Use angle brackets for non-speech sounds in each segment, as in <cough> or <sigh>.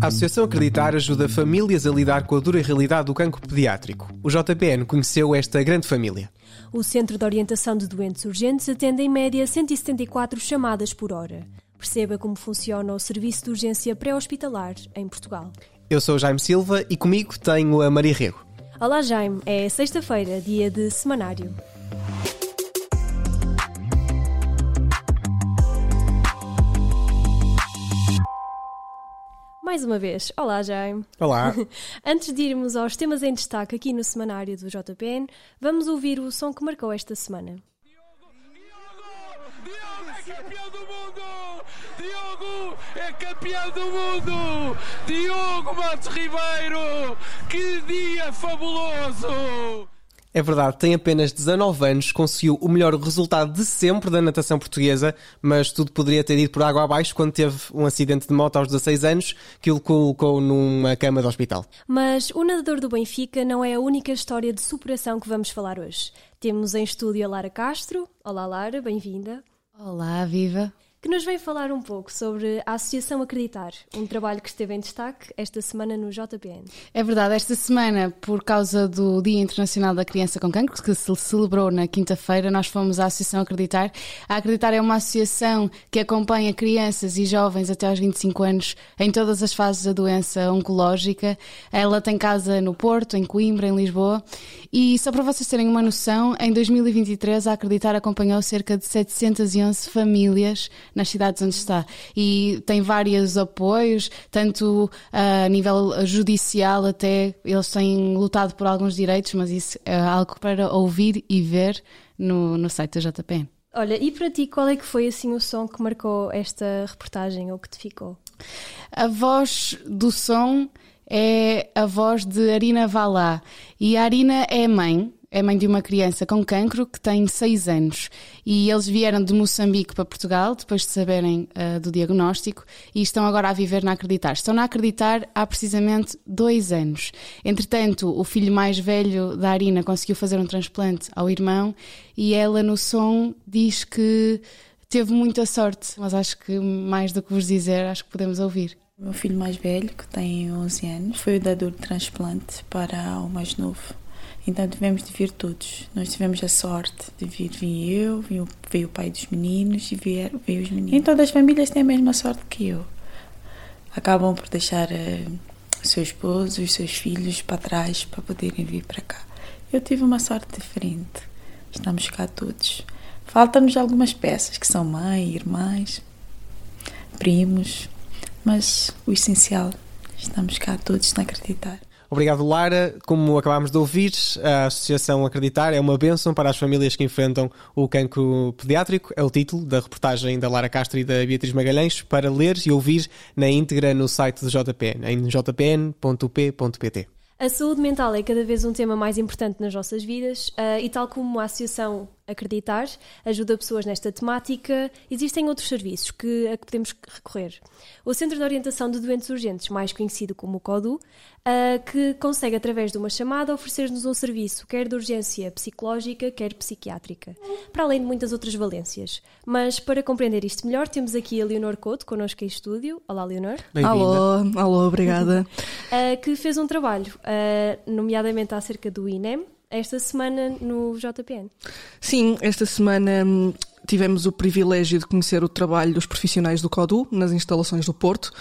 A Associação Acreditar ajuda famílias a lidar com a dura realidade do cancro pediátrico. O JPN conheceu esta grande família. O Centro de Orientação de Doentes Urgentes atende em média 174 chamadas por hora. Perceba como funciona o serviço de urgência pré-hospitalar em Portugal. Eu sou o Jaime Silva e comigo tenho a Maria Rego. Olá, Jaime. É sexta-feira, dia de semanário. Mais uma vez, olá Jaime. Olá. <laughs> Antes de irmos aos temas em destaque aqui no semanário do JPN, vamos ouvir o som que marcou esta semana. Diogo é campeão do mundo! Diogo é campeão do mundo! Diogo Matos Ribeiro! Que dia fabuloso! É verdade, tem apenas 19 anos, conseguiu o melhor resultado de sempre da natação portuguesa, mas tudo poderia ter ido por água abaixo quando teve um acidente de moto aos 16 anos que o colocou numa cama de hospital. Mas o nadador do Benfica não é a única história de superação que vamos falar hoje. Temos em estúdio a Lara Castro. Olá Lara, bem-vinda. Olá, viva! Que nos vem falar um pouco sobre a Associação Acreditar, um trabalho que esteve em destaque esta semana no JPN. É verdade, esta semana, por causa do Dia Internacional da Criança com Cancro, que se celebrou na quinta-feira, nós fomos à Associação Acreditar. A Acreditar é uma associação que acompanha crianças e jovens até aos 25 anos em todas as fases da doença oncológica. Ela tem casa no Porto, em Coimbra, em Lisboa. E só para vocês terem uma noção, em 2023 a Acreditar acompanhou cerca de 711 famílias nas cidades onde está. E tem vários apoios, tanto ah, a nível judicial até eles têm lutado por alguns direitos, mas isso é algo para ouvir e ver no, no site da JPN. Olha, e para ti, qual é que foi assim o som que marcou esta reportagem ou que te ficou? A voz do som é a voz de Arina Valá. E a Arina é mãe, é mãe de uma criança com cancro que tem 6 anos. E eles vieram de Moçambique para Portugal, depois de saberem uh, do diagnóstico, e estão agora a viver na Acreditar. Estão na Acreditar há precisamente dois anos. Entretanto, o filho mais velho da Arina conseguiu fazer um transplante ao irmão, e ela no som diz que teve muita sorte, mas acho que mais do que vos dizer, acho que podemos ouvir. Meu filho mais velho, que tem 11 anos, foi o dador de transplante para o mais novo. Então tivemos de vir todos. Nós tivemos a sorte de vir, vim eu, veio, veio o pai dos meninos e veio, veio os meninos. Todas as famílias têm a mesma sorte que eu. Acabam por deixar uh, o seu esposo, os seus filhos para trás para poderem vir para cá. Eu tive uma sorte diferente. Estamos cá todos. Faltam-nos algumas peças, que são mãe, irmãs, primos, mas o essencial, estamos cá todos na acreditar. Obrigado, Lara. Como acabámos de ouvir, a Associação Acreditar é uma bênção para as famílias que enfrentam o cancro pediátrico. É o título da reportagem da Lara Castro e da Beatriz Magalhães para ler e ouvir na íntegra no site do JPN, em jpn.up.pt. A saúde mental é cada vez um tema mais importante nas nossas vidas uh, e, tal como a Associação Acreditar ajuda pessoas nesta temática, existem outros serviços que, a que podemos recorrer. O Centro de Orientação de Doentes Urgentes, mais conhecido como o CODU, uh, que consegue, através de uma chamada, oferecer-nos um serviço, quer de urgência psicológica, quer psiquiátrica, para além de muitas outras valências. Mas, para compreender isto melhor, temos aqui a Leonor Couto, connosco em estúdio. Olá, Leonor. Alô, alô, obrigada. Uh, <laughs> que fez um trabalho, uh, nomeadamente acerca do INEM, esta semana no JPN. Sim, esta semana hum, tivemos o privilégio de conhecer o trabalho dos profissionais do CODU nas instalações do Porto.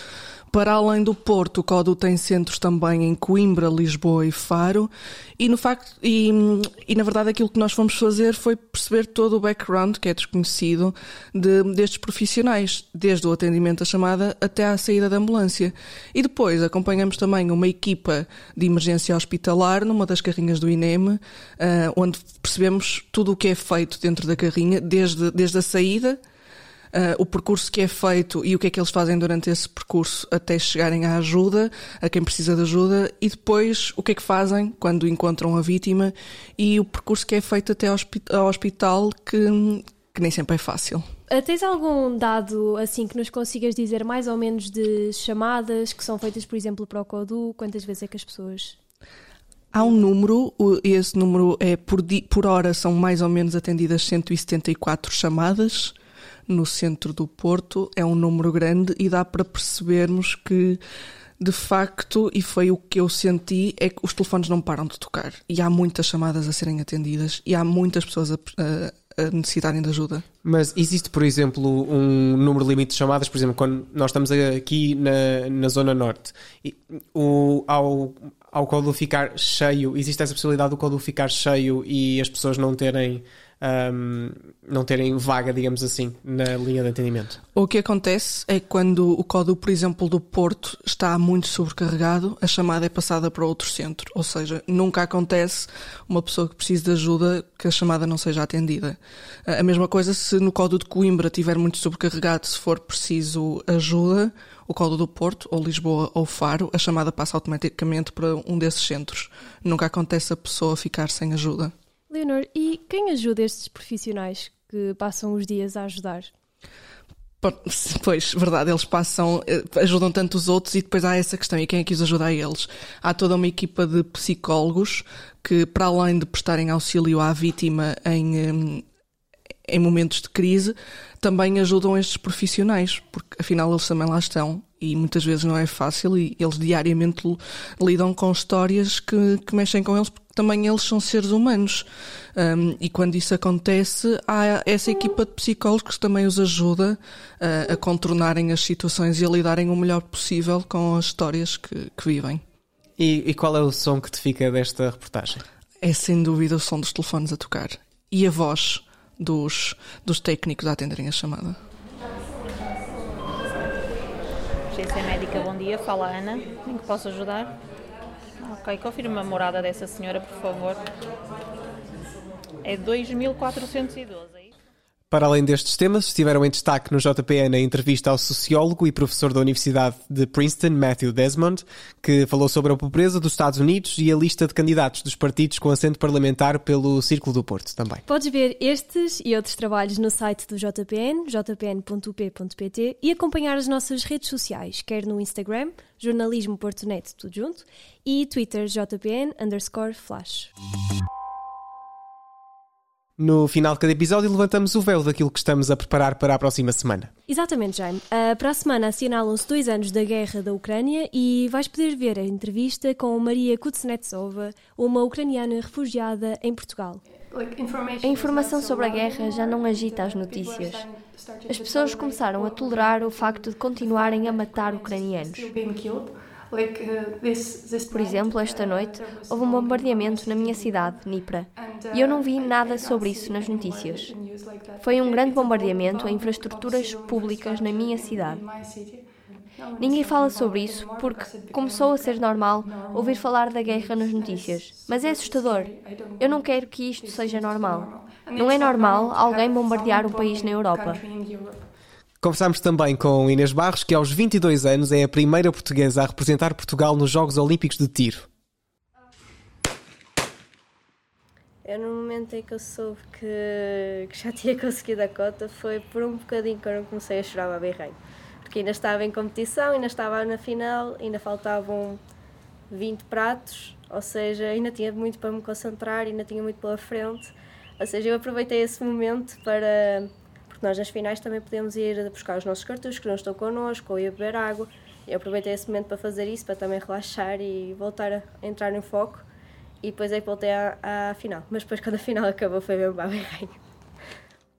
Para além do Porto, o CODU tem centros também em Coimbra, Lisboa e Faro. E, no facto, e, e na verdade aquilo que nós fomos fazer foi perceber todo o background, que é desconhecido, de, destes profissionais, desde o atendimento à chamada até à saída da ambulância. E depois acompanhamos também uma equipa de emergência hospitalar numa das carrinhas do INEM, uh, onde percebemos tudo o que é feito dentro da carrinha, desde, desde a saída Uh, o percurso que é feito e o que é que eles fazem durante esse percurso até chegarem à ajuda, a quem precisa de ajuda, e depois o que é que fazem quando encontram a vítima e o percurso que é feito até ao hospital, que, que nem sempre é fácil. Uh, tens algum dado assim que nos consigas dizer mais ou menos de chamadas que são feitas, por exemplo, para o CODU? Quantas vezes é que as pessoas Há um número, esse número é por, por hora são mais ou menos atendidas 174 chamadas no centro do Porto, é um número grande e dá para percebermos que De facto, e foi o que eu senti, é que os telefones não param de tocar. E há muitas chamadas a serem atendidas e há muitas pessoas a, a, a necessitarem de ajuda. Mas existe, por exemplo, um número limite de chamadas, por exemplo, quando nós estamos aqui na, na Zona Norte, e o, ao, ao código ficar cheio, existe essa possibilidade do código ficar cheio e as pessoas não terem um, não terem vaga, digamos assim, na linha de atendimento. O que acontece é que quando o código, por exemplo, do Porto está muito sobrecarregado, a chamada é passada para outro centro. Ou seja, nunca acontece uma pessoa que precise de ajuda que a chamada não seja atendida. A mesma coisa se no código de Coimbra estiver muito sobrecarregado, se for preciso ajuda, o código do Porto, ou Lisboa, ou Faro, a chamada passa automaticamente para um desses centros. Nunca acontece a pessoa ficar sem ajuda. Leonor, e quem ajuda estes profissionais que passam os dias a ajudar? <laughs> Pois, verdade, eles passam, eh, ajudam tanto os outros e depois há essa questão, e quem é que os ajuda a eles? Há toda uma equipa de psicólogos que, para além de prestarem auxílio à vítima em, em momentos de crise, também ajudam estes profissionais, porque afinal eles também lá estão e muitas vezes não é fácil e eles diariamente lidam com histórias que, que mexem com eles porque também eles são seres humanos um, e quando isso acontece há essa equipa de psicólogos que também os ajuda uh, a contornarem as situações e a lidarem o melhor possível com as histórias que, que vivem. E, e qual é o som que te fica desta reportagem? É sem dúvida o som dos telefones a tocar e a voz dos, dos técnicos a atenderem a chamada. Agência Médica, bom dia. Fala Ana. Em que posso ajudar? Ok, confirme a morada dessa senhora, por favor. É 2412. Para além destes temas, estiveram em destaque no JPN a entrevista ao sociólogo e professor da Universidade de Princeton, Matthew Desmond, que falou sobre a pobreza dos Estados Unidos e a lista de candidatos dos partidos com assento parlamentar pelo Círculo do Porto também. Podes ver estes e outros trabalhos no site do JPN, jpn.up.pt e acompanhar as nossas redes sociais, quer no Instagram, jornalismo Portonet, tudo junto, e Twitter, jpn underscore flash. No final de cada episódio, levantamos o véu daquilo que estamos a preparar para a próxima semana. Exatamente, Jaime. Uh, para a semana assinalam-se dois anos da guerra da Ucrânia e vais poder ver a entrevista com Maria Kuznetsova, uma ucraniana refugiada em Portugal. A informação sobre a guerra já não agita as notícias. As pessoas começaram a tolerar o facto de continuarem a matar ucranianos. Uh, Por exemplo, esta noite houve um bombardeamento na minha cidade, Nipra, e eu não vi nada sobre isso nas notícias. Foi um grande bombardeamento a infraestruturas públicas na minha cidade. Ninguém fala sobre isso porque começou a ser normal ouvir falar da guerra nas notícias. Mas é assustador. Eu não quero que isto seja normal. Não é normal alguém bombardear um país na Europa. Conversámos também com Inês Barros, que aos 22 anos é a primeira portuguesa a representar Portugal nos Jogos Olímpicos de Tiro. Eu, no momento em que eu soube que, que já tinha <laughs> conseguido a cota, foi por um bocadinho que eu não comecei a chorar a berreio. Porque ainda estava em competição, ainda estava na final, ainda faltavam 20 pratos, ou seja, ainda tinha muito para me concentrar, ainda tinha muito pela frente. Ou seja, eu aproveitei esse momento para porque nós nas finais também podemos ir buscar os nossos cartuchos que não estão connosco ou ir beber água. Eu aproveitei esse momento para fazer isso, para também relaxar e voltar a entrar no foco. E depois é que voltei à, à final. Mas depois, quando a final <laughs> acabou, foi mesmo bem rainho.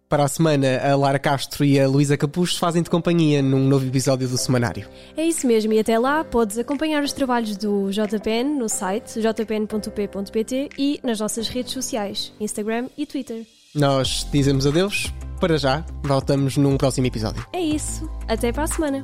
Para a semana, a Lara Castro e a Luísa Capucho fazem-te companhia num novo episódio do Semanário. É isso mesmo, e até lá podes acompanhar os trabalhos do JPN no site jpn.p.pt e nas nossas redes sociais, Instagram e Twitter. Nós dizemos adeus, para já, voltamos num próximo episódio. É isso, até para a semana.